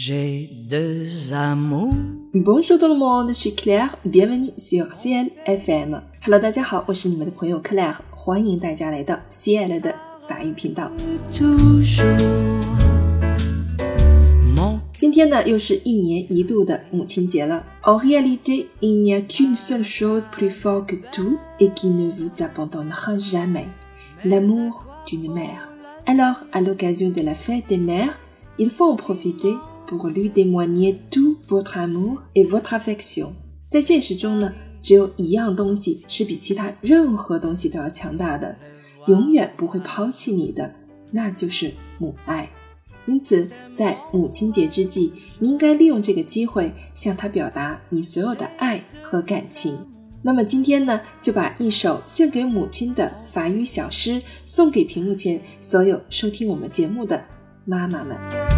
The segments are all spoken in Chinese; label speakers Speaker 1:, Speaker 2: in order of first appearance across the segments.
Speaker 1: J'ai deux amours.
Speaker 2: Bonjour tout le monde, je suis Claire, bienvenue sur CL FM. Hello，大家好，我是你们的朋友 Claire，欢迎大家来到 CL 的法语频道。
Speaker 1: Toujours. Mon
Speaker 2: 今天呢，又是一年一度的母亲节了。En réalité, il n'y a qu'une seule chose plus forte que tout et qui ne vous abandonnera jamais l'amour d'une mère. Alors, à l'occasion de la fête des mères, il faut en profiter pour lui témoigner tout votre amour et votre affection. 在现实中呢，只有一样东西是比其他任何东西都要强大的，永远不会抛弃你的，那就是母爱。因此，在母亲节之际，你应该利用这个机会向她表达你所有的爱和感情。那么今天呢，就把一首献给母亲的法语小诗送给屏幕前所有收听我们节目的妈妈们。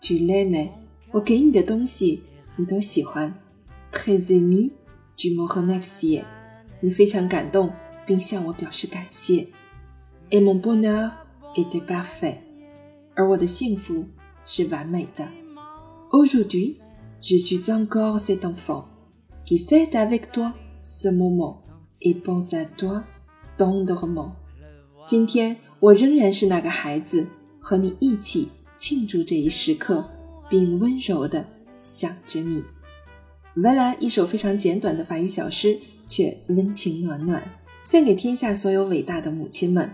Speaker 2: tu l'aimais，我给你的东西你都喜欢。Très ému, tu me remerciais，你非常感动，并向我表示感谢。Et mon bonheur était parfait，而我的幸福是完美的。Aujourd'hui, je suis encore cet enfant qui fête avec toi ce moment et pense à toi tendrement。今天我仍然是那个孩子，和你一起庆祝这一时刻，并温柔地想着你。原来一首非常简短的法语小诗，却温情暖暖，献给天下所有伟大的母亲们。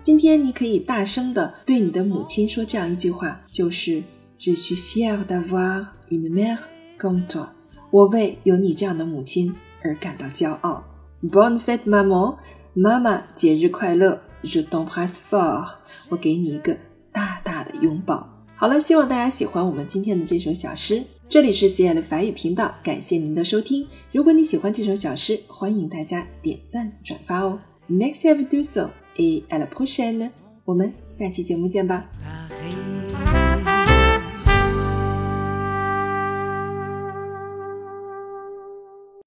Speaker 2: 今天你可以大声地对你的母亲说这样一句话，就是 Je suis fier d'avoir une mère comme toi。我为有你这样的母亲而感到骄傲。Bon fête, maman！妈妈节日快乐！Je t'embrasse fort！我给你一个大大的拥抱。好了，希望大家喜欢我们今天的这首小诗。这里是喜爱的法语频道，感谢您的收听。如果你喜欢这首小诗，欢迎大家点赞转发哦。Next have do so, et à la prochaine！我们下期节目见吧。